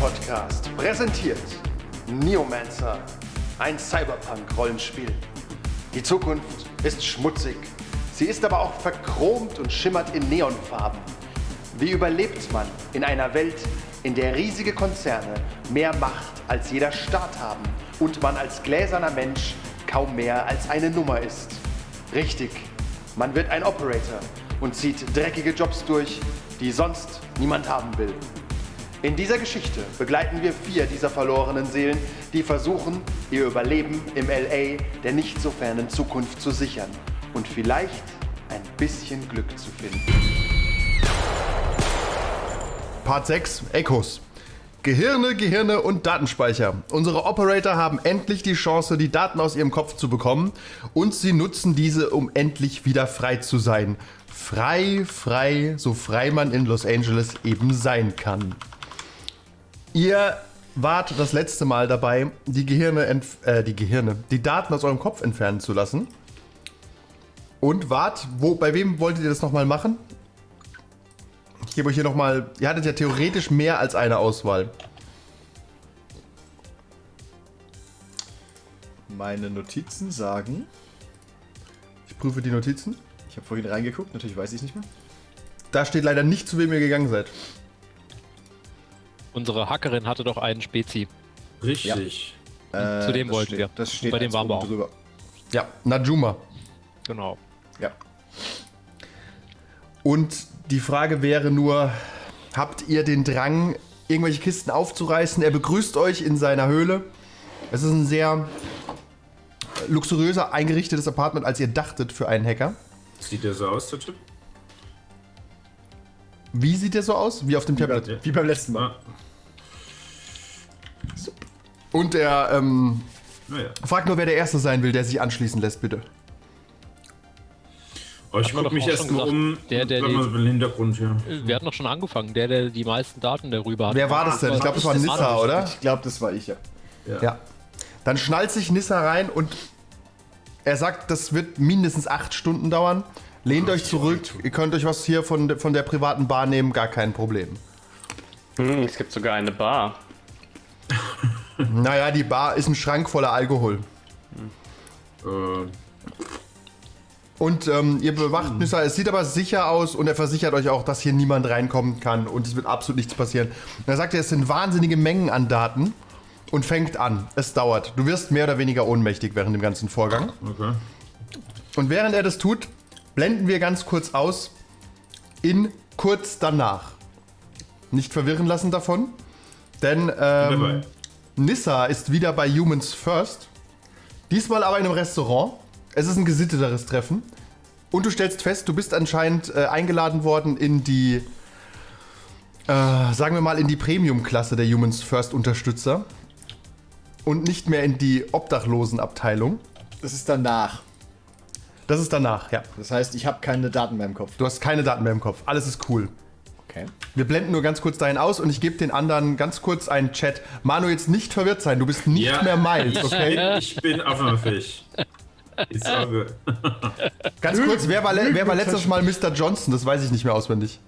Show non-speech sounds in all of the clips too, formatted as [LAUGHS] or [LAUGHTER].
Rollenspiel-Podcast präsentiert Neomancer, ein Cyberpunk-Rollenspiel. Die Zukunft ist schmutzig. Sie ist aber auch verchromt und schimmert in Neonfarben. Wie überlebt man in einer Welt, in der riesige Konzerne mehr Macht als jeder Staat haben und man als gläserner Mensch kaum mehr als eine Nummer ist? Richtig, man wird ein Operator und zieht dreckige Jobs durch, die sonst niemand haben will. In dieser Geschichte begleiten wir vier dieser verlorenen Seelen, die versuchen, ihr Überleben im LA der nicht so fernen Zukunft zu sichern und vielleicht ein bisschen Glück zu finden. Part 6, Echos. Gehirne, Gehirne und Datenspeicher. Unsere Operator haben endlich die Chance, die Daten aus ihrem Kopf zu bekommen und sie nutzen diese, um endlich wieder frei zu sein. Frei, frei, so frei man in Los Angeles eben sein kann. Ihr wart das letzte Mal dabei, die Gehirne, äh, die Gehirne, die Daten aus eurem Kopf entfernen zu lassen. Und wart, wo, bei wem wolltet ihr das nochmal machen? Ich gebe euch hier nochmal, ihr hattet ja theoretisch mehr als eine Auswahl. Meine Notizen sagen, Ich prüfe die Notizen. ich habe vorhin reingeguckt, natürlich weiß ich es nicht mehr. Da steht leider nicht, zu wem ihr gegangen seid. Unsere Hackerin hatte doch einen Spezi. Richtig. Äh, Zu dem wollten steht, wir. Das steht Bei dem waren wir auch. drüber. Ja, Najuma. Genau. Ja. Und die Frage wäre nur, habt ihr den Drang, irgendwelche Kisten aufzureißen? Er begrüßt euch in seiner Höhle. Es ist ein sehr luxuriöser eingerichtetes Apartment, als ihr dachtet für einen Hacker. Sieht der so aus, der Typ? Wie sieht der so aus? Wie auf dem Tablet. Ja. Wie beim letzten Mal. Und er ähm, naja. fragt nur, wer der Erste sein will, der sich anschließen lässt, bitte. Oh, ich Hat man guck doch mich erst mal um. Der, der die- im Hintergrund hier. Wir hatten doch schon angefangen, der, der die meisten Daten darüber hat. Wer war das denn? Ich glaube, das war Nissa, oder? Ich glaube, das war ich, ja. Ja. Dann schnallt sich Nissa rein und er sagt, das wird mindestens acht Stunden dauern. Lehnt euch zurück, ihr könnt euch was hier von, von der privaten Bar nehmen, gar kein Problem. Hm, es gibt sogar eine Bar. Naja, die Bar ist ein Schrank voller Alkohol. Äh, Und ähm, ihr bewacht Nissa, es sieht aber sicher aus und er versichert euch auch, dass hier niemand reinkommen kann und es wird absolut nichts passieren. Und er sagt, es sind wahnsinnige Mengen an Daten und fängt an. Es dauert. Du wirst mehr oder weniger ohnmächtig während dem ganzen Vorgang. okay. Und während er das tut, blenden wir ganz kurz aus in kurz danach. Nicht verwirren lassen davon, denn ähm, Nissa ist wieder bei Humans First. Diesmal aber in einem Restaurant. Es ist ein gesitteteres Treffen. Und du stellst fest, du bist anscheinend äh, eingeladen worden in die, äh, sagen wir mal, in die Premium-Klasse der Humans First Unterstützer. Und nicht mehr in die Obdachlosenabteilung. Das ist danach. Das ist danach, ja. Das heißt, ich habe keine Daten mehr im Kopf. Du hast keine Daten mehr im Kopf. Alles ist cool. Okay. Wir blenden nur ganz kurz dahin aus und ich gebe den anderen ganz kurz einen Chat. Manu, jetzt nicht verwirrt sein. Du bist nicht Ja. mehr Miles, okay? Ich bin. Ist all good. Ganz kurz, wer war, wer war letztes Mal Mr. Johnson? Das weiß ich nicht mehr auswendig.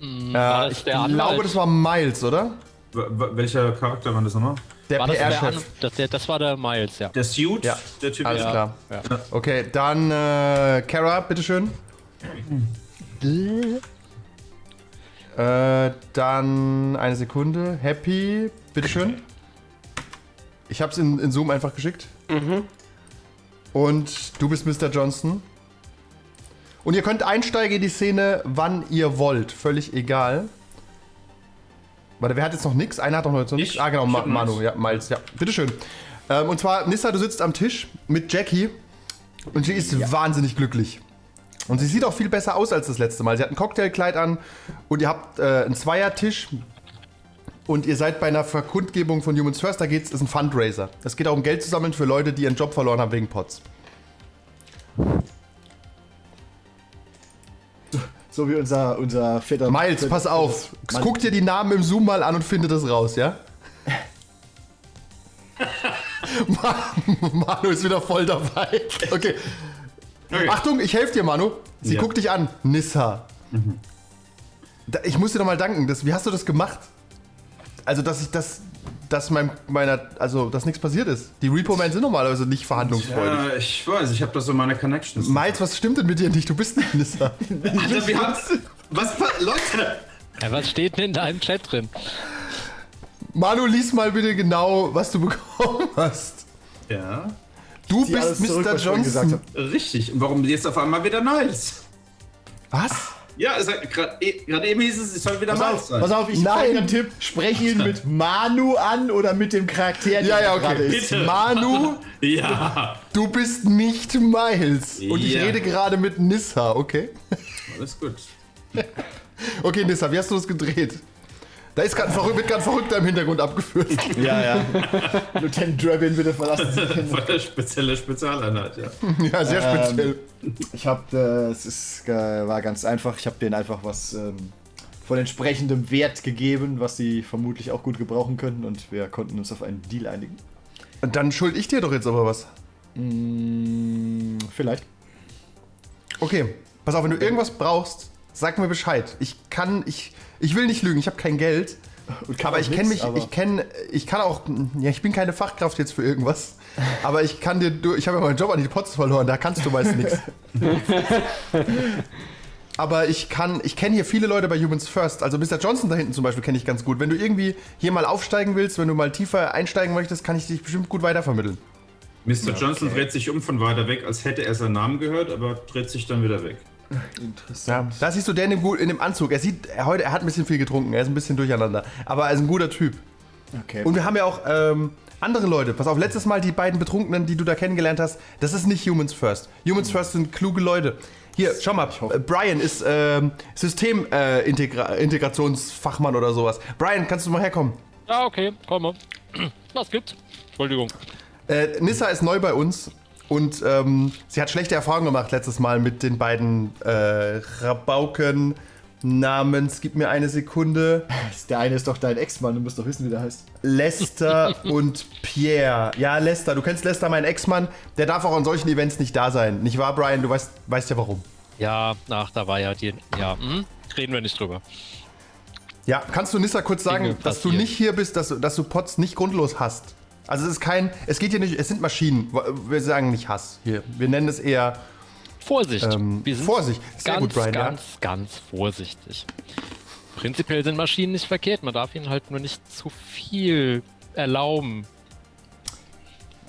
war Äh, ich glaube, das war Miles, oder? W- welcher Charakter war das nochmal? Der War das, der An PR-Chef. das, der, das war der Miles, ja. Der Suit? Ja, Der Typ? Alles ja. klar. Okay, dann äh, Kara, bitteschön. Äh, dann eine Sekunde. Happy, bitteschön. Ich hab's in, in Zoom einfach geschickt. Und du bist Mr. Johnson. Und ihr könnt einsteigen in die Szene, wann ihr wollt. Völlig egal. Warte, wer hat jetzt noch nichts? Einer hat doch noch nichts. Ich. Ah, genau, Ma Manu. Ja, Miles, ja. Bitteschön. Ähm, und zwar, Nissa, du sitzt am Tisch mit Jackie. Und sie ist wahnsinnig glücklich. Und sie sieht auch viel besser aus als das letzte Mal. Sie hat ein Cocktailkleid an und ihr habt äh, einen Zweiertisch. Und ihr seid bei einer Verkundgebung von Humans First. Da geht's, ist ein Fundraiser. Es geht auch um Geld zu sammeln für Leute, die ihren Job verloren haben wegen Pots. So wie unser, unser fetter. Miles, pass auf. Mann. Guck dir die Namen im Zoom mal an und finde das raus, ja? [LAUGHS] Ma- Manu ist wieder voll dabei. Okay. Okay. Achtung, ich helfe dir, Manu. Sie Ja. guckt dich an. Nissa. Da, ich muss dir noch mal danken. Das, wie hast du das gemacht? Also, dass ich das, dass mein, meiner, also, dass nichts passiert ist. Die Repo-Men sind normalerweise nicht verhandlungsfreudig. Ja, ich weiß, ich habe da so meine Connections. Miles, was stimmt denn mit dir nicht? Du bist nicht Nissa. [LAUGHS] Alter, wir haben. Was, Leute! Ja, was steht denn in deinem Chat drin? Manu, lies mal bitte genau, was du bekommen hast. Ja, Du bist Mr. Johnson. hab. richtig. Und warum jetzt auf einmal wieder Niles? Was? Ja, es hat- gerade eben hieß es, es soll wieder Pass auf, sein. pass auf, ich Nein. folgenden Tipp. Spreche ihn mit Manu an oder mit dem Charakter, der Ja, ja, gerade okay. ist. Bitte. Manu, [LAUGHS] Ja, du bist nicht Miles. Und ich Ja. rede gerade mit Nissa, okay? alles gut. [LAUGHS] Okay, Nissa, wie hast du das gedreht? Da ist grad ein Verrück- wird gerade Verrückter im Hintergrund abgeführt. Ja, ja. [LAUGHS] Lieutenant Draven, bitte verlassen Sie den Voll der spezielle Spezialeinheit, ja. Ja, sehr Ähm, speziell. Ich habe, äh, es ist, äh, war ganz einfach. Ich habe denen einfach was ähm, von entsprechendem Wert gegeben, was sie vermutlich auch gut gebrauchen könnten und wir konnten uns auf einen Deal einigen. Und dann schuld ich dir doch jetzt aber was. Mm, vielleicht. Okay, pass auf, wenn du irgendwas brauchst, sag mir Bescheid. Ich kann, ich, ich will nicht lügen, ich habe kein Geld. Aber ich kenne mich, aber- ich kenne, ich kann auch, ja, ich bin keine Fachkraft jetzt für irgendwas. Aber ich kann dir, du- ich habe ja meinen Job an die Pots verloren, da kannst du meist nichts. [LAUGHS] Aber ich kann, ich kenne hier viele Leute bei Humans First. Also Mr. Johnson da hinten zum Beispiel kenne ich ganz gut. Wenn du irgendwie hier mal aufsteigen willst, wenn du mal tiefer einsteigen möchtest, kann ich dich bestimmt gut weitervermitteln. Mr. Johnson dreht sich um von weiter weg, als hätte er seinen Namen gehört, aber dreht sich dann wieder weg. Ja, da siehst du den in dem, gut- in dem Anzug. Er sieht, er, heute, er hat ein bisschen viel getrunken, er ist ein bisschen durcheinander. Aber er ist ein guter Typ. Okay. Und wir haben ja auch ähm, andere Leute. Pass auf, letztes Mal die beiden Betrunkenen, die du da kennengelernt hast, das ist nicht Humans First. Humans First sind kluge Leute. Hier, schau mal, äh, Brian ist ähm, Systemintegrationsfachmann oder sowas. Brian, kannst du mal herkommen? Ja, okay, komm mal. [CLEARS THROAT] Was gibt's? Entschuldigung. Äh, Nissa ist neu bei uns und ähm, sie hat schlechte Erfahrungen gemacht letztes Mal mit den beiden äh, Rabauken namens, gib mir eine Sekunde, [LAUGHS] Der eine ist doch dein Ex-Mann, du musst doch wissen, wie der heißt. Lester [LAUGHS] und Pierre. Ja, Lester, du kennst Lester, mein Ex-Mann, der darf auch an solchen Events nicht da sein. Nicht wahr, Brian? Du weißt, weißt ja warum. Ja, ach, da war ja die. Ja, hm? reden wir nicht drüber. Ja, kannst du Nissa kurz sagen, dass du nicht hier bist, dass, du- dass du Pots nicht grundlos hast? Also es ist kein, es geht hier nicht, es sind Maschinen. Wir sagen nicht Hass hier. Wir nennen es eher Vorsicht. Ähm, wir sind Vorsicht. Sehr ganz, gut, Brian, ja. ganz, ganz vorsichtig. Prinzipiell sind Maschinen nicht verkehrt. Man darf ihnen halt nur nicht zu viel erlauben.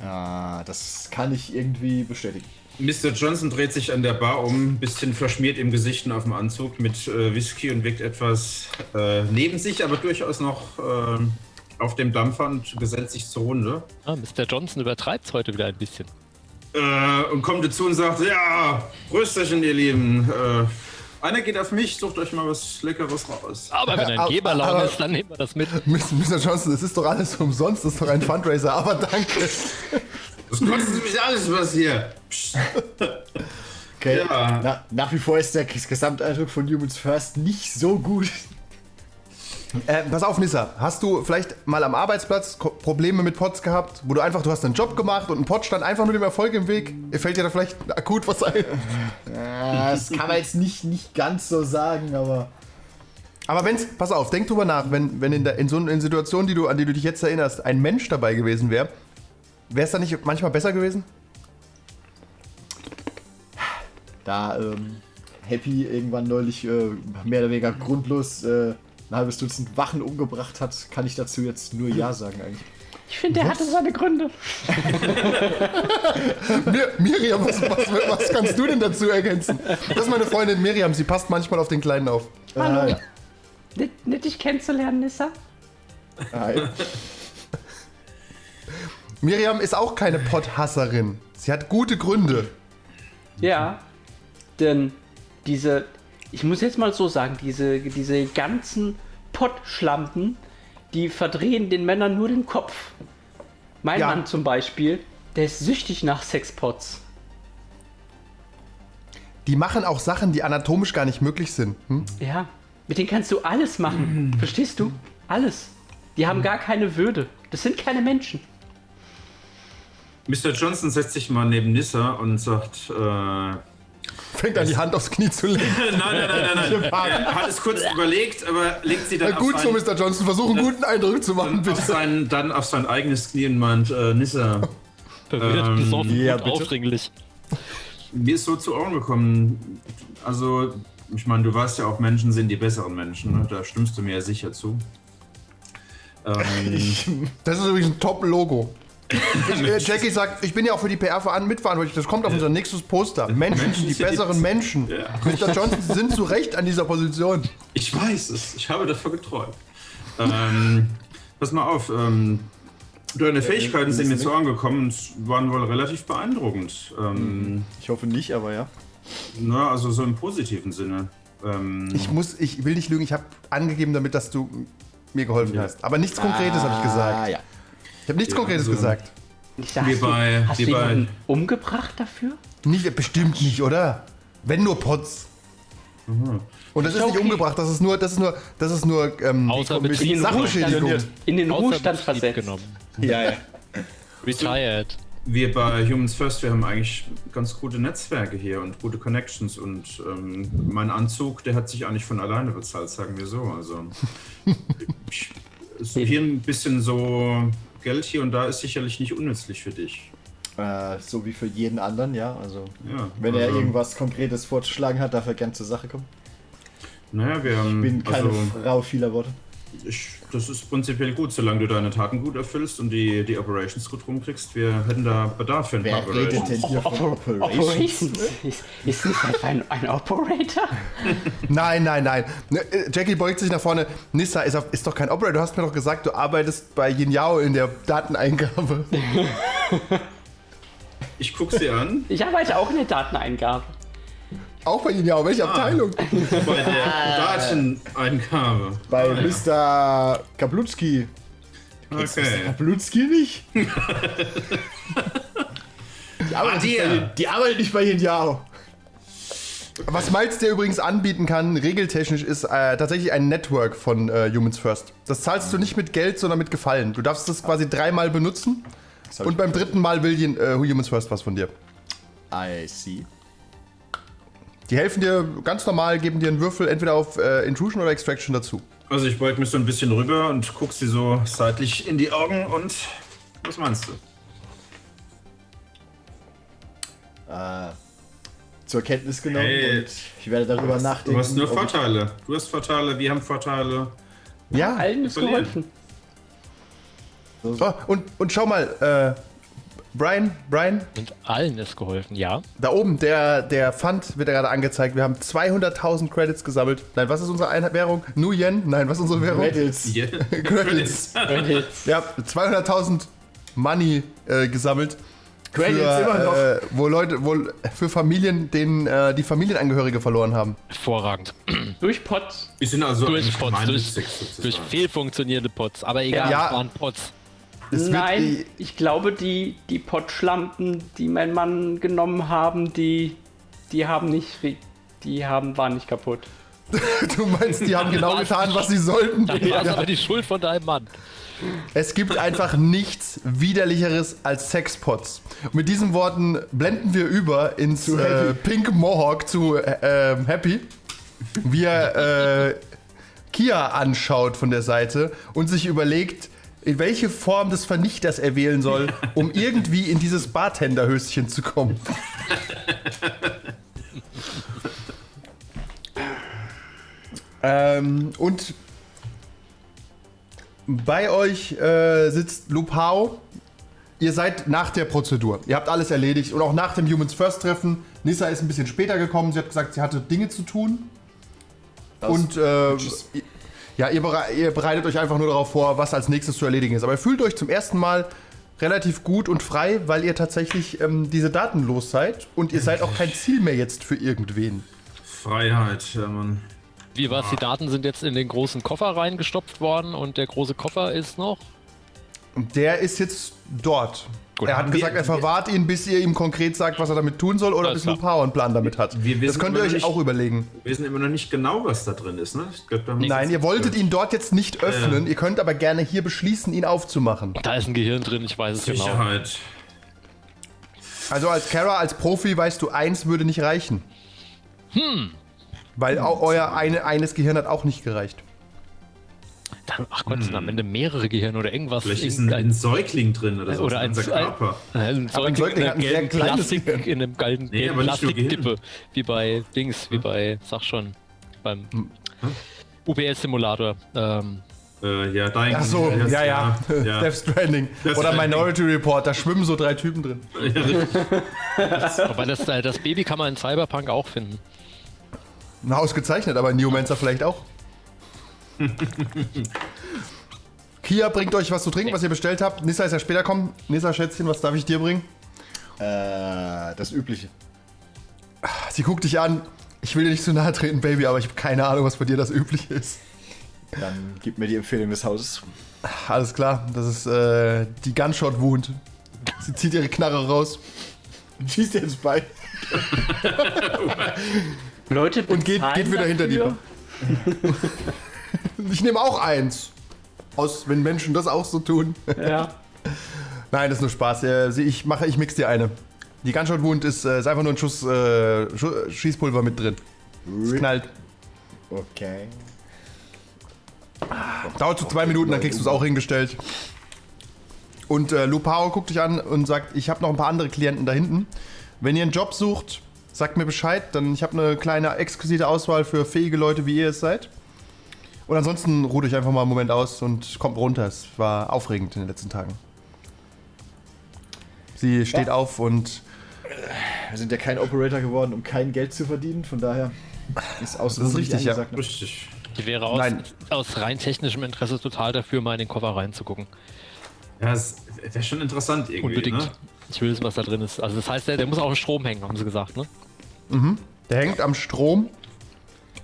Ah, das kann ich irgendwie bestätigen. Mr. Johnson dreht sich an der Bar um, ein bisschen verschmiert im Gesicht und auf dem Anzug mit äh, Whisky und wirkt etwas äh, neben sich, aber durchaus noch äh, auf dem Dampfer und gesellt sich zur Runde. Ah, Mr. Johnson übertreibt es heute wieder ein bisschen. Äh, und kommt dazu und sagt, ja, Prösterchen, ihr Lieben. Äh, einer geht auf mich, sucht euch mal was Leckeres raus. Aber wenn ein Aber- Geberlaune ist, dann nehmen wir das mit. [LAUGHS] Mr. Johnson, es ist doch alles umsonst, das ist doch ein Fundraiser, aber danke. Das kostet nämlich alles was hier. Okay. Ja. Na, nach wie vor ist der Gesamteindruck von Humans First nicht so gut. Äh, pass auf, Nissa, hast du vielleicht mal am Arbeitsplatz Ko Probleme mit Pots gehabt, wo du einfach, du hast einen Job gemacht und ein Pot stand einfach nur dem Erfolg im Weg? Fällt dir da vielleicht akut was ein? Ah, das kann man jetzt nicht, nicht ganz so sagen, aber. Aber wenn's, pass auf, denk drüber nach, wenn, wenn in, der, in so in Situationen, die du, an die du dich jetzt erinnerst, ein Mensch dabei gewesen wäre, wäre es dann nicht manchmal besser gewesen? Da ähm, Happy irgendwann neulich äh, mehr oder weniger grundlos äh, ein halbes Dutzend Wachen umgebracht hat, kann ich dazu jetzt nur Ja sagen eigentlich. Ich finde, er hatte seine Gründe. [LAUGHS] Mir, Miriam, was, was, was kannst du denn dazu ergänzen? Das ist meine Freundin Miriam, sie passt manchmal auf den Kleinen auf. Hallo. Ah, ja. Nett, nett dich kennenzulernen, Nissa. Hi. Miriam ist auch keine Potthasserin. Sie hat gute Gründe. Ja, denn diese, ich muss jetzt mal so sagen, diese, diese ganzen Pottschlampen, die verdrehen den Männern nur den Kopf. Mein Ja. Mann zum Beispiel, der ist süchtig nach Sexpots. Die machen auch Sachen, die anatomisch gar nicht möglich sind. Hm? Ja, mit denen kannst du alles machen. [CLEARS THROAT] Verstehst du? Alles. Die haben gar keine Würde. Das sind keine Menschen. Mr. Johnson setzt sich mal neben Nissa und sagt, äh, Fängt an, die Hand aufs Knie zu legen. [LAUGHS] nein, nein, nein, nein. Er hat es kurz überlegt, aber legt sie dann Na, gut auf, so, sein, Mr. Johnson. Versuch einen guten Eindruck zu machen, auf bitte. sein, dann auf sein eigenes Knie und meint, äh, Nissa, Da wird Ähm, besoffen ja, und aufdringlich. mir ist so zu Ohren gekommen, also, ich meine, du weißt ja auch, Menschen sind die besseren Menschen, ne? da stimmst du mir ja sicher zu. Ähm, [LAUGHS] Das ist übrigens ein Top-Logo. Ich, äh, Jackie sagt, ich bin ja auch für die PR veran mitverantwortlich. Das kommt auf unser nächstes Poster. Menschen, Menschen die sind die- besseren Menschen. Mr. Johnson Sie sind zu Recht an dieser Position. Ich weiß es, ich habe davon geträumt. Ähm, pass mal auf, ähm, deine Fähigkeiten sind mir zu Ohren gekommen und waren wohl relativ beeindruckend. Ähm, Ich hoffe nicht, aber ja. na, also so im positiven Sinne. Ähm, Ich muss, ich will nicht lügen, ich habe angegeben damit, dass du mir geholfen hast. Aber nichts Konkretes habe ich Ah, gesagt. ja. Ich habe nichts Ja, Konkretes also- gesagt. Ich sag, Wie hast du, bei- hast wie du bei- jemanden umgebracht dafür? Nicht, bestimmt nicht, oder? Wenn nur Potz. Und das ist nicht okay. umgebracht, das ist nur, das ist nur, das ist nur ähm, in den Sachbeschädigung. Ruhestand, in den Ruhestand versetzt. genommen. Ja, ja. Retired. wir bei Humans First, wir haben eigentlich ganz gute Netzwerke hier und gute Connections und ähm, mein Anzug, der hat sich eigentlich von alleine bezahlt, sagen wir so. Also [LAUGHS] ich, es ist hier ein bisschen so Geld hier und da ist sicherlich nicht unnützlich für dich. Äh, so wie für jeden anderen, ja. Also, Ja, wenn er also- irgendwas Konkretes vorzuschlagen hat, darf er gern zur Sache kommen. Naja, wir haben. Ich bin keine also, Frau vieler Worte. Ich, das ist prinzipiell gut, solange du deine Taten gut erfüllst und die, die Operations gut rumkriegst. Wir hätten da Bedarf für ein paar Wer redet Operations. denn hier von Oper Operations? Operations? Ist, ist nicht einfach ein, ein Operator? [LAUGHS] Nein, nein, nein. Ne, äh, Jackie beugt sich nach vorne. Nissa ist, auf, ist doch kein Operator. Du hast mir doch gesagt, du arbeitest bei Yin Yao in der Dateneingabe. Ich guck sie an. Ich arbeite auch in der Dateneingabe. Auch bei Yin Yao. Welche Abteilung? Bei der Dateneingabe. Bei Mr. Kaplutski. Okay. Kaplutski nicht? die, arbeitet Ah, nicht bei die arbeitet nicht bei Yao. Was Miles dir übrigens anbieten kann, regeltechnisch, ist äh, tatsächlich ein Network von äh, Humans First. Das zahlst du nicht mit Geld, sondern mit Gefallen. Du darfst das quasi dreimal benutzen und beim dritten Mal will Yin- äh, Humans First was von dir. I see. Die helfen dir ganz normal, geben dir einen Würfel entweder auf äh, Intrusion oder Extraction dazu. Also ich beug mich so ein bisschen rüber und guck sie so seitlich in die Augen und was meinst du? Äh, zur Kenntnis genommen Hey. und ich werde darüber nachdenken. Du hast nur Vorteile. Du hast Vorteile, wir haben Vorteile. Ja. Allen ist geholfen. Oh, und, und schau mal, äh, Brian, Brian, Und allen ist geholfen, ja. da oben, der, der Fund wird ja gerade angezeigt. Wir haben 200.000 Credits gesammelt. Nein, was ist unsere Einheit Währung? Nu Yen? Nein, was ist unsere Währung? Reddits. [LAUGHS] Yeah. Credits. Credits. Wir haben 200.000 Money äh, gesammelt. Credits für, immer noch. Äh, wo Leute, wo, für Familien, denen äh, die Familienangehörige verloren haben. Hervorragend. [CLEARS THROAT] Durch Pots. Wir sind also Durch Pots, durch, durch fehlfunktionierende Pots. Aber egal, Ja. es waren Pots. Es Nein, ich glaube, die, die Pottschlampen, die mein Mann genommen haben, die, die haben nicht, die haben, waren nicht kaputt. [LAUGHS] Du meinst, die haben genau getan, was sie sollten? Dann war es aber die Schuld von deinem Mann. Es gibt einfach nichts widerlicheres als Sexpots. Und mit diesen Worten blenden wir über ins äh. Pink Mohawk zu äh, ähm, Happy, wie er äh, Kia anschaut von der Seite und sich überlegt, welche Form des Vernichters er wählen soll, [LAUGHS] um irgendwie in dieses Bartenderhöschen zu kommen. [LAUGHS] ähm, und Bei euch äh, sitzt Lupao. Ihr seid nach der Prozedur. Ihr habt alles erledigt und auch nach dem Humans First Treffen. Nissa ist ein bisschen später gekommen. Sie hat gesagt, sie hatte Dinge zu tun. und äh, ja, ihr, berei ihr bereitet euch einfach nur darauf vor, was als nächstes zu erledigen ist. Aber ihr fühlt euch zum ersten Mal relativ gut und frei, weil ihr tatsächlich ähm, diese Daten los seid und ihr seid auch kein Ziel mehr jetzt für irgendwen. Freiheit, ja, Mann. Wie war's? Die Daten sind jetzt in den großen Koffer reingestopft worden und der große Koffer ist noch. Und der ist jetzt dort. Gut, er hat gesagt, wir- er verwahrt ihn, bis ihr ihm konkret sagt, was er damit tun soll oder bis. Lupao einen Plan damit hat. Wir das wissen könnt ihr euch nicht- auch überlegen. Wir wissen immer noch nicht genau, was da drin ist, ne? Ich glaub, wir Nein, ihr wolltet ihn dort jetzt nicht öffnen. Ihr könnt aber gerne hier beschließen, ihn aufzumachen. Da ist ein Gehirn drin, ich weiß es genau. Sicherheit. Also als Kara, als Profi weißt du, eins würde nicht reichen. Hm. Weil auch euer eine, eines Gehirn hat auch nicht gereicht. Dann, ach Gott, es sind am Ende mehrere Gehirne oder irgendwas. Vielleicht ist ein, ein Säugling drin oder so. oder ein, Körper. ein, ein ein Säugling Säugling in hat ein kleines Plastik, Gehirn. in einem gelben, Nee, Plastikdippe. Wie bei Dings, wie bei, sag schon, beim UPS-Simulator. Ähm, Äh, ja, dein Ach so, das- ja, ja. [LAUGHS] ja. [LAUGHS] Death Stranding. Death Oder Stranding. Minority Report, da schwimmen so drei Typen drin. [LAUGHS] aber das, äh, das Baby kann man in Cyberpunk auch finden. Na, ausgezeichnet, aber in Neomancer vielleicht auch. [LAUGHS] Kia bringt euch was zu trinken, was ihr bestellt habt. Nissa ist ja später kommen. Nissa, Schätzchen, was darf ich dir bringen? Äh, das Übliche. Sie guckt dich an. Ich will dir nicht zu nahe treten, Baby, aber ich habe keine Ahnung, was bei dir das Übliche ist. Dann gib mir die Empfehlung des Hauses. Alles klar, das ist äh, die Gunshot Wound. Sie zieht ihre Knarre raus Schießt dir ins Bein. Leute, und geht, geht wieder hinter dir. [LAUGHS] [LAUGHS] Ich nehme auch eins. Aus, wenn Menschen das auch so tun. Ja. [LAUGHS] Nein, das ist nur Spaß. Ich mache, ich mix dir eine. Die Gunshot Wound ist, äh, ist einfach nur ein Schuss äh, Schießpulver mit drin. Es knallt. Okay. Dauert so zwei Minuten, dann kriegst du es auch hingestellt. Und äh, Lupao guckt dich an und sagt, ich habe noch ein paar andere Klienten da hinten. Wenn ihr einen Job sucht, sagt mir Bescheid, dann ich habe eine kleine exquisite Auswahl für fähige Leute, wie ihr es seid. Und ansonsten ruht euch einfach mal einen Moment aus und kommt runter. Es war aufregend in den letzten Tagen. Sie steht auf und Wir sind ja kein Operator geworden, um kein Geld zu verdienen. Von daher ist aus Das ist richtig, ja. Richtig. Ich wäre aus, Nein. aus rein technischem Interesse total dafür, mal in den Koffer reinzugucken. Ja, es wäre schon interessant irgendwie. Unbedingt. Ne? Ich will wissen, was da drin ist. Also das heißt, der, der muss auch im Strom hängen, haben sie gesagt, ne? Der hängt am Strom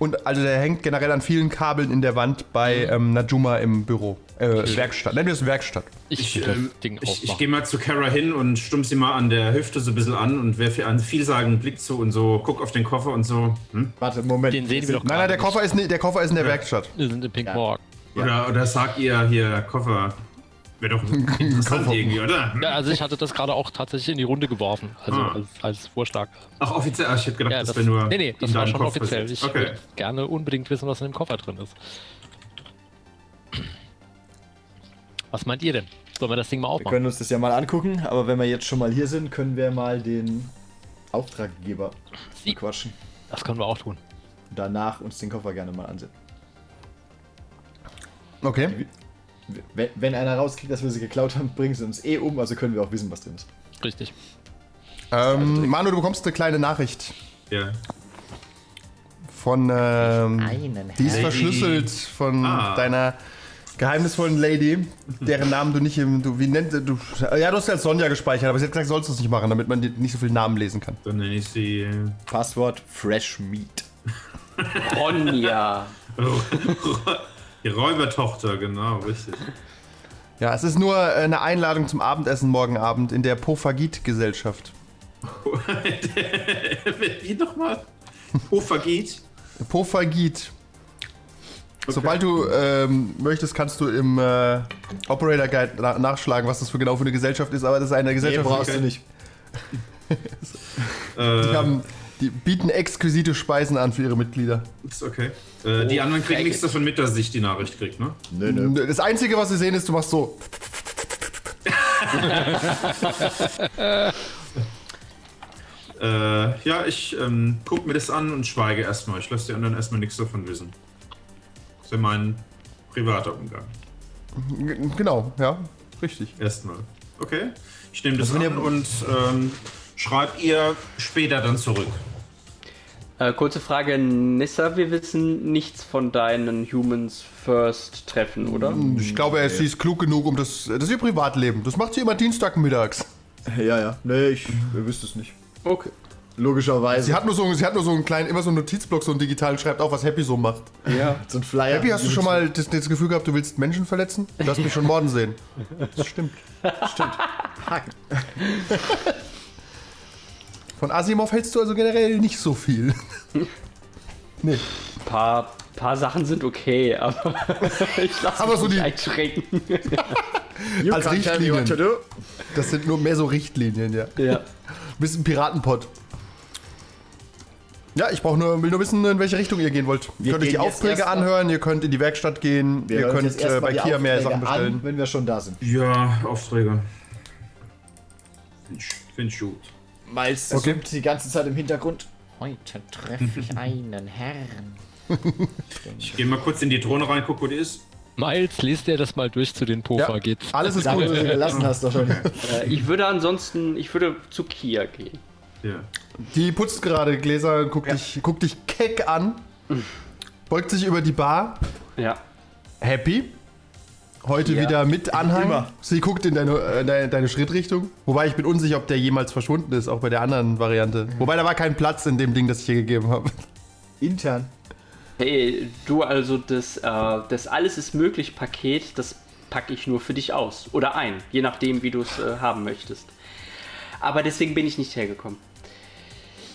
und also der hängt generell an vielen Kabeln in der Wand bei Mhm. ähm, Najuma im Büro. Äh, Werkstatt. Nennen wir es Werkstatt. Ich, Ich, ähm, Ding ich, ich gehe mal zu Kara hin und stumm sie mal an der Hüfte so ein bisschen an und werfe ihr einen vielsagenden Blick zu und so, guck auf den Koffer und so. Hm? Warte, Moment. Den sehen wir doch Nein, nein, der Koffer ist, ni- der Koffer ist in der Werkstatt. nicht. Wir sind in Pink Morg. Oder, oder sag ihr hier, Koffer. Wäre doch interessant [LAUGHS] Koffer. irgendwie, oder? Ja, also ich hatte das gerade auch tatsächlich in die Runde geworfen. Also Ah. als, als Vorschlag. Ach, offiziell? Ach, ich hätte gedacht, Ja, das, das, wäre nur. nee, nee, das war schon Kopf offiziell. passiert. Ich Okay. würde gerne unbedingt wissen, was in dem Koffer drin ist. Was meint ihr denn? Sollen wir das Ding mal Wir aufmachen? können uns das ja mal angucken, aber wenn wir jetzt schon mal hier sind, können wir mal den Auftraggeber Sie- quatschen. Das können wir auch tun. Und danach uns den Koffer gerne mal ansehen. Okay. Wenn, wenn einer rauskriegt, dass wir sie geklaut haben, bringen sie uns eh um, also können wir auch wissen, was drin ist. Richtig. Ähm, Manu, du bekommst eine kleine Nachricht Ja. von. Ähm, die ist Lady. verschlüsselt von Ah. deiner geheimnisvollen Lady, deren Namen du nicht im. Du, wie nennt du? Ja, du hast ja als Sonja gespeichert, aber sie hat gesagt, sollst du es nicht machen, damit man dir nicht so viele Namen lesen kann. Dann nenne ich sie. äh, Passwort Fresh Meat. [LAUGHS] Ronja. Die Räubertochter, genau, richtig. Ja, es ist nur äh, eine Einladung zum Abendessen morgen Abend in der Pofagit-Gesellschaft. [LAUGHS] Wie nochmal? Vergeht. Pofagit. Sobald du ähm, möchtest, kannst du im äh, Operator Guide na nachschlagen, was das für genau für eine Gesellschaft ist, aber das ist eine Nee, Gesellschaft, brauchst du nicht. [LAUGHS] die, haben, die bieten exquisite Speisen an für ihre Mitglieder. ist okay. Äh, die anderen kriegen nichts davon mit, dass ich die Nachricht krieg, ne? Nö, nö. Das Einzige, was sie sehen, ist, du machst so. [LAUGHS] Äh, ja, ich ähm, guck mir das an und schweige erstmal. Ich lasse die anderen erstmal nichts davon wissen. Das ist ja mein privater Umgang. G- Genau, ja, richtig. Erstmal. Okay. Ich nehme das Also an und ähm, schreibt ihr später dann zurück. Äh, kurze Frage, Nissa, wir wissen nichts von deinen Humans First Treffen, oder? Ich glaube, er- sie ist klug genug, um das. Das ist ihr Privatleben. Das macht sie immer Dienstagmittags. Ja, ja. Nee, ich ihr wisst es nicht. Okay. Logischerweise. Sie hat nur so, sie hat nur so einen kleinen, immer so einen Notizblock, so einen digitalen, schreibt auf, was Happy so macht. Ja. so ein Flyer. Happy, hast du schon mal das, das Gefühl gehabt, du willst Menschen verletzen? Du hast mich schon morden sehen. Das stimmt. [LAUGHS] Stimmt. Haken. Von Asimov hältst du also generell nicht so viel. [LAUGHS] nee. Paar, paar Sachen sind okay, aber [LAUGHS] ich lasse Aber mich so nicht die- einschränken. [LAUGHS] You Als can't tell me what to Richtlinien. do. Das sind nur mehr so Richtlinien, ja. ja. Bist ein Piratenpott. Ja, ich brauche nur, will nur wissen, in welche Richtung ihr gehen wollt. Ihr könnt euch die Aufträge anhören, ihr könnt in die Werkstatt gehen, Wir ihr könnt jetzt äh, bei Kia mehr Sachen bestellen. An, wenn wir schon da sind. Ja, Aufträge. Finde ich, find ich gut. Miles Okay. summt die ganze Zeit im Hintergrund. Heute treffe ich [LAUGHS] einen Herrn. Ich gehe mal kurz in die Drohne rein, guck, wo die ist. Miles, lest dir das mal durch zu den Pofa, Ja, geht's. alles ist gut. du sie gelassen hast, doch schon. [LAUGHS] Äh, ich würde ansonsten, ich würde zu Kia gehen. Ja. Die putzt gerade Gläser guckt, dich, guckt dich keck an, beugt sich über die Bar. Ja. Happy. Heute Ja, wieder mit Anhang. immer. Sie guckt in deine, äh, deine, deine Schrittrichtung. Wobei ich bin unsicher, ob der jemals verschwunden ist, auch bei der anderen Variante. Wobei da war kein Platz in dem Ding, das ich hier gegeben habe. Intern. Hey, du also das, äh, das Alles ist möglich Paket, das packe ich nur für dich aus. Oder ein, je nachdem, wie du es äh, haben möchtest. Aber deswegen bin ich nicht hergekommen.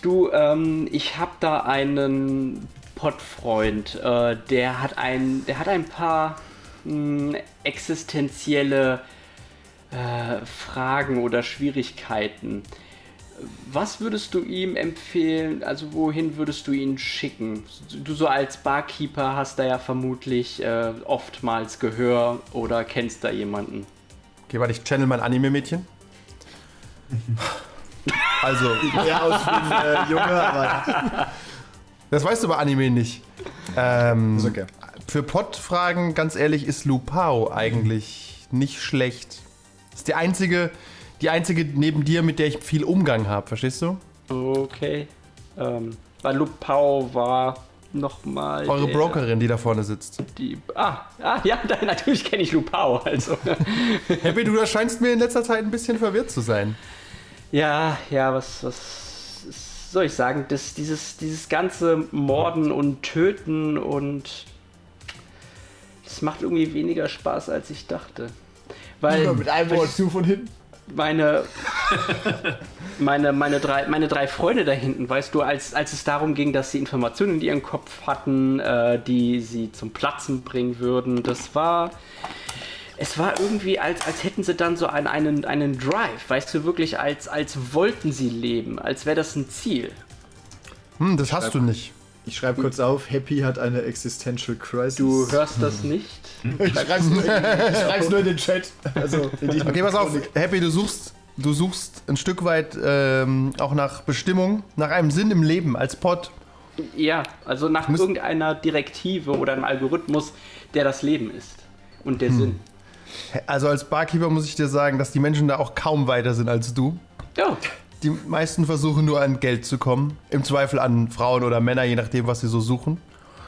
Du, ähm, ich habe da einen Pottfreund, äh, der hat ein, der hat ein paar mh, existenzielle äh, Fragen oder Schwierigkeiten. Was würdest du ihm empfehlen? Also wohin würdest du ihn schicken? Du so als Barkeeper hast da ja vermutlich äh, oftmals Gehör oder kennst da jemanden. Okay, warte, ich channel mein Anime-Mädchen. Also, [LAUGHS] Ja, aus wie ein äh, Junge, aber. das weißt du bei Anime nicht. Ähm, Ist okay. Für Pottfragen, ganz ehrlich, ist Lupao eigentlich nicht schlecht. Ist die einzige, die einzige neben dir, mit der ich viel Umgang habe, verstehst du? Okay. Ähm, weil Lupao war nochmal. Eure der- Brokerin, die da vorne sitzt. Die, ah, ah, ja, [LAUGHS] natürlich kenne ich Lupao. Also. [LAUGHS] Happy, du scheinst mir in letzter Zeit ein bisschen verwirrt zu sein. Ja, ja, was, was soll ich sagen? Das, dieses, dieses ganze Morden und Töten und das macht irgendwie weniger Spaß, als ich dachte. Weil Mit einem Wort zu von hinten. meine, [LAUGHS] meine, meine, drei, meine drei Freunde da hinten, weißt du, als, als es darum ging, dass sie Informationen in ihrem Kopf hatten, äh, die sie zum Platzen bringen würden, das war. Es war irgendwie, als, als hätten sie dann so einen, einen, einen Drive, weißt du, wirklich, als, als wollten sie leben, als wäre das ein Ziel. Hm, das hast du nicht. Ich schreibe kurz auf, Happy hat eine Existential Crisis. Du hörst das nicht? [LAUGHS] ich schreib's nur, ich schreib's nur in den Chat. Also Okay, pass auf, Happy, du suchst, du suchst ein Stück weit ähm, auch nach Bestimmung, nach einem Sinn im Leben als Pod. Ja, also nach irgendeiner Direktive oder einem Algorithmus, der das Leben ist und der Sinn. Also als Barkeeper muss ich dir sagen, dass die Menschen da auch kaum weiter sind als du. Ja, Die meisten versuchen nur an Geld zu kommen. Im Zweifel an Frauen oder Männer, je nachdem, was sie so suchen.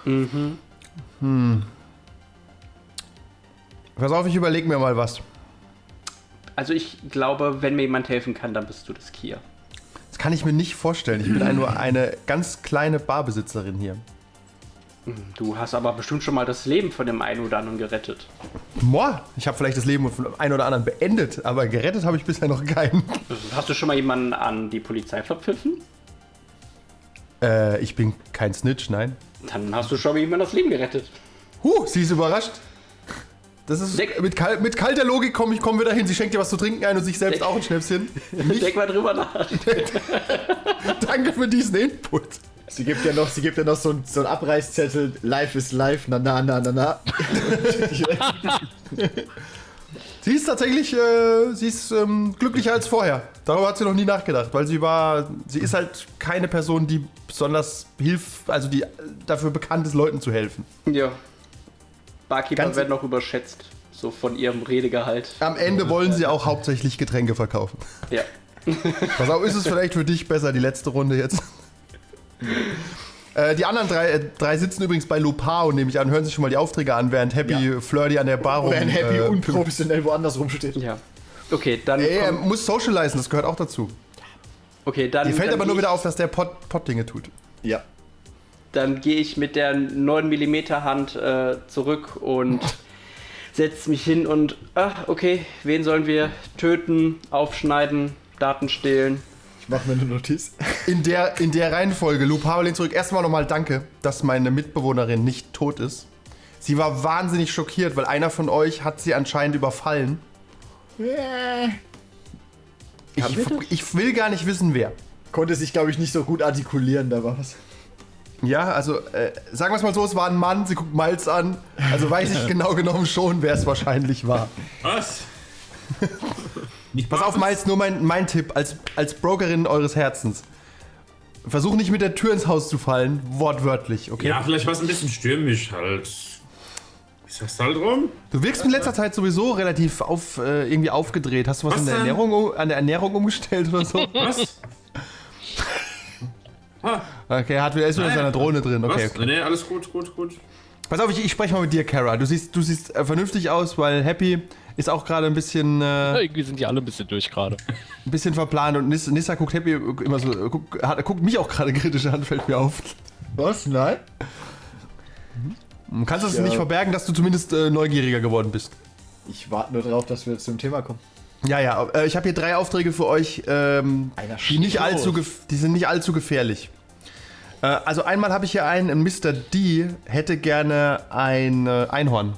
Hm. Pass auf, ich überlege mir mal was. Also ich glaube, wenn mir jemand helfen kann, dann bist du das Kia. Das kann ich mir nicht vorstellen. Ich bin nur eine ganz kleine Barbesitzerin hier. Du hast aber bestimmt schon mal das Leben von dem einen oder anderen gerettet. Moa, ich habe vielleicht das Leben von einem oder anderen beendet, aber gerettet habe ich bisher noch keinen. Hast du schon mal jemanden an die Polizei verpfiffen? Äh, ich bin kein Snitch, nein. Dann hast du schon mal jemandem das Leben gerettet. Huh, sie ist überrascht. Das ist Denk- mit, kal mit kalter Logik komme ich komm wieder hin. Sie schenkt dir was zu trinken ein und sich selbst auch ein Schnäpschen. [LAUGHS] Denk mal drüber nach. [LAUGHS] Danke für diesen Input. Sie gibt ja noch, sie gibt ja noch so, ein, so einen Abreißzettel. Life is life, na na na na na. [LAUGHS] Sie ist tatsächlich, äh, sie ist ähm, glücklicher als vorher. Darüber hat sie noch nie nachgedacht, weil sie war, sie ist halt keine Person, die besonders hilft, also die äh, dafür bekannt ist, Leuten zu helfen. Ja. Barkeeper Ganz- werden noch überschätzt. So von ihrem Redegehalt. Am Ende wollen sie auch hauptsächlich Getränke verkaufen. Ja. [LAUGHS] Pass auf, ist es vielleicht für dich besser, die letzte Runde jetzt? Äh, die anderen drei, äh, drei sitzen übrigens bei Lupao, nehme ich an, hören sich schon mal die Aufträge an, während Happy Ja. Flirty an der Bar rum. Während Happy äh, unprofessionell woanders rumsteht. Ja. Okay, dann. Ey, er muss socialisen, das gehört auch dazu. okay, dann. Dir fällt dann aber nur wieder auf, dass der Pott, Pott Dinge tut. Ja. Dann gehe ich mit der 9 mm Hand äh, zurück und [LAUGHS] setze mich hin und, ach, okay, wen sollen wir töten, aufschneiden, Daten stehlen? Ich mache mir eine Notiz. In der, in der Reihenfolge, Lupao lehnt zurück. Erstmal nochmal danke, dass meine Mitbewohnerin nicht tot ist. Sie war wahnsinnig schockiert, weil einer von euch hat sie anscheinend überfallen. Ich, ich will gar nicht wissen, wer. Konnte sich, glaube ich, nicht so gut artikulieren, da war was. Ja, also äh, sagen wir es mal so, es war ein Mann, sie guckt Miles an. Also weiß ich [LAUGHS] genau genommen schon, wer es wahrscheinlich war. Was? [LAUGHS] Nicht Pass auf? Miles, nur mein, mein Tipp als, als Brokerin eures Herzens. Versuch nicht mit der Tür ins Haus zu fallen, wortwörtlich, okay? Ja, vielleicht war es ein bisschen stürmisch halt. Ist das halt rum? Du wirkst in letzter Zeit sowieso relativ auf, äh, irgendwie aufgedreht. Hast du was, Was in der denn? Ernährung, an der Ernährung umgestellt oder so? Was? [LAUGHS] Ah, Okay, er hat wieder, ist wieder in seiner Drohne drin. Okay, was? okay. Nee, alles gut, gut, gut. Pass auf, ich, ich spreche mal mit dir, Kara. Du siehst, du siehst äh, vernünftig aus, weil Happy ist auch gerade ein bisschen, Ja, äh, irgendwie sind die alle ein bisschen durch gerade. ein bisschen verplant und Nis, Nissa guckt Happy immer so, äh, guckt, hat, guckt mich auch gerade kritisch an, fällt mir auf. Was? Nein? Du kannst es Ja. nicht verbergen, dass du zumindest äh, neugieriger geworden bist. Ich warte nur darauf, dass wir zum Thema kommen. Ja, ja, äh, ich habe hier drei Aufträge für euch, ähm, Einer die, nicht allzu die sind nicht allzu gefährlich. Äh, also einmal habe ich hier einen, Mr. D hätte gerne ein äh, Einhorn.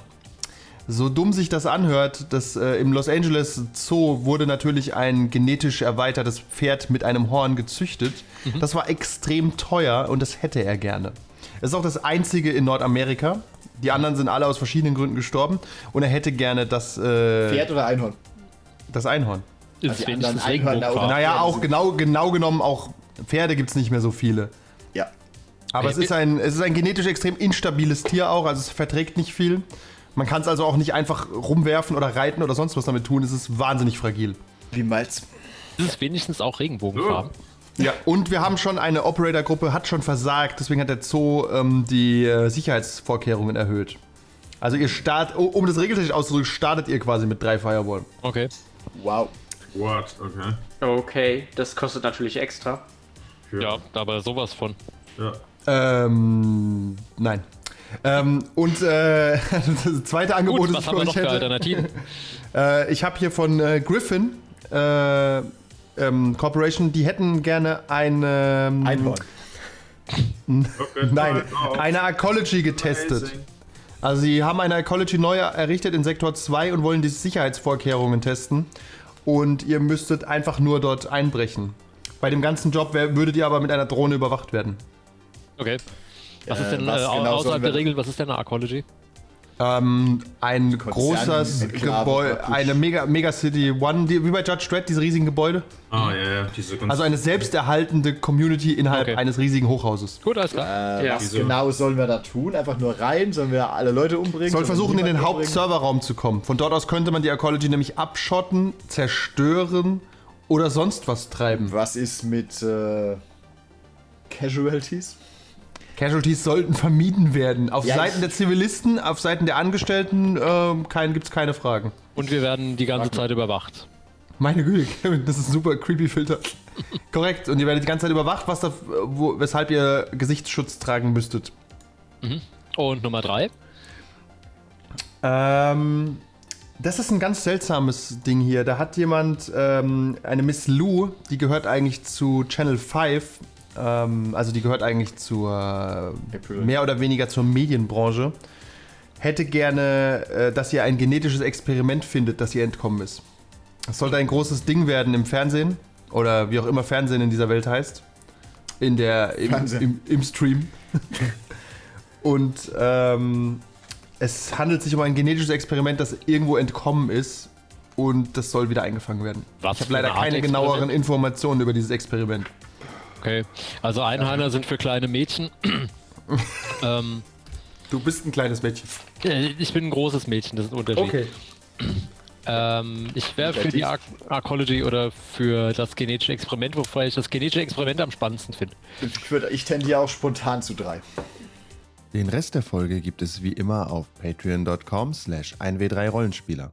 So dumm sich das anhört, das äh, im Los Angeles Zoo wurde natürlich ein genetisch erweitertes Pferd mit einem Horn gezüchtet. Das war extrem teuer und das hätte er gerne. Es ist auch das einzige in Nordamerika. Die anderen sind alle aus verschiedenen Gründen gestorben und er hätte gerne das, äh, Pferd oder Einhorn? das Einhorn. Ist die anderen Einhörner oder- Naja, auch genau, genau genommen, auch Pferde gibt es nicht mehr so viele. Ja. Aber es ist, ein, es ist ein genetisch extrem instabiles Tier auch, also es verträgt nicht viel. Man kann es also auch nicht einfach rumwerfen oder reiten oder sonst was damit tun. Es ist wahnsinnig fragil. Wie. Ist es wenigstens auch Regenbogenfarben? Ja. Und wir haben schon eine Operator-Gruppe, hat schon versagt, deswegen hat der Zoo ähm, die äh, Sicherheitsvorkehrungen erhöht. Also ihr startet, oh, um das regeltechnisch auszudrücken, startet ihr quasi mit drei Firewall. Okay. Wow. What? Okay. Okay, das kostet natürlich extra. Ja, aber sowas von. Ja. Ähm, nein. Ähm, und äh, [LAUGHS] das zweite Angebot, Gut, das was ich haben für wir euch noch für hätte, Alternativen? [LAUGHS] Äh, ich habe hier von äh, Griffin äh, ähm, Corporation, die hätten gerne eine. ähm, Einhorn. [LAUGHS] Nein, eine Ecology getestet. Also sie haben eine Ecology neu errichtet in Sektor 2 und wollen die Sicherheitsvorkehrungen testen. Und ihr müsstet einfach nur dort einbrechen. Bei dem ganzen Job wär, würdet ihr aber mit einer Drohne überwacht werden. Okay. Was ist Äh, denn was äh, genau außerhalb der Regel, was ist denn eine Ecology? Ähm, ein Konzern- großes Gebäude, eine Mega, Megacity One, die, wie bei Judge Dredd, diese riesigen Gebäude. Ah, ja, ja, diese Also eine selbsterhaltende Community innerhalb Okay. eines riesigen Hochhauses. Gut, alles klar. Äh, Ja. was Wieso? genau sollen wir da tun? Einfach nur rein? Sollen wir alle Leute umbringen? Soll Sollen wir versuchen, in den? Hauptserverraum zu kommen. Von dort aus könnte man die Ecology nämlich abschotten, zerstören oder sonst was treiben. Was ist mit äh, Casualties? Casualties sollten vermieden werden. Auf Ja, Seiten der Zivilisten, auf Seiten der Angestellten ähm, kein, gibt es keine Fragen. Und wir werden die ganze Zeit überwacht. Meine Güte, Kevin, das ist ein super creepy Filter. [LAUGHS] Korrekt. Und ihr werdet die ganze Zeit überwacht, was da, wo, weshalb ihr Gesichtsschutz tragen müsstet. Und Nummer drei. Ähm, das ist ein ganz seltsames Ding hier. Da hat jemand, ähm, eine Miss Lou, die gehört eigentlich zu Channel 5. Ähm, also die gehört eigentlich zur, April. mehr oder weniger zur Medienbranche. Hätte gerne, äh, dass ihr ein genetisches Experiment findet, das ihr entkommen ist. Das sollte ein großes Ding werden im Fernsehen. Oder wie auch immer Fernsehen in dieser Welt heißt. In der, im, im, im Stream. Und ähm, es handelt sich um ein genetisches Experiment, das irgendwo entkommen ist und das soll wieder eingefangen werden. Was ich habe leider keine genaueren? Informationen über dieses Experiment. Okay. Also Einhörner sind für kleine Mädchen. [CLEARS THROAT] ähm, Du bist ein kleines Mädchen. äh, ich bin ein großes Mädchen, das ist ein Unterschied. Ähm, ich wäre für die Ar Arcology oder für das genetische Experiment, wobei ich das genetische Experiment am spannendsten finde. Ich, würd, ich tendiere auch spontan zu drei. Den Rest der Folge gibt es wie immer auf patreon.com slash 1w3rollenspieler.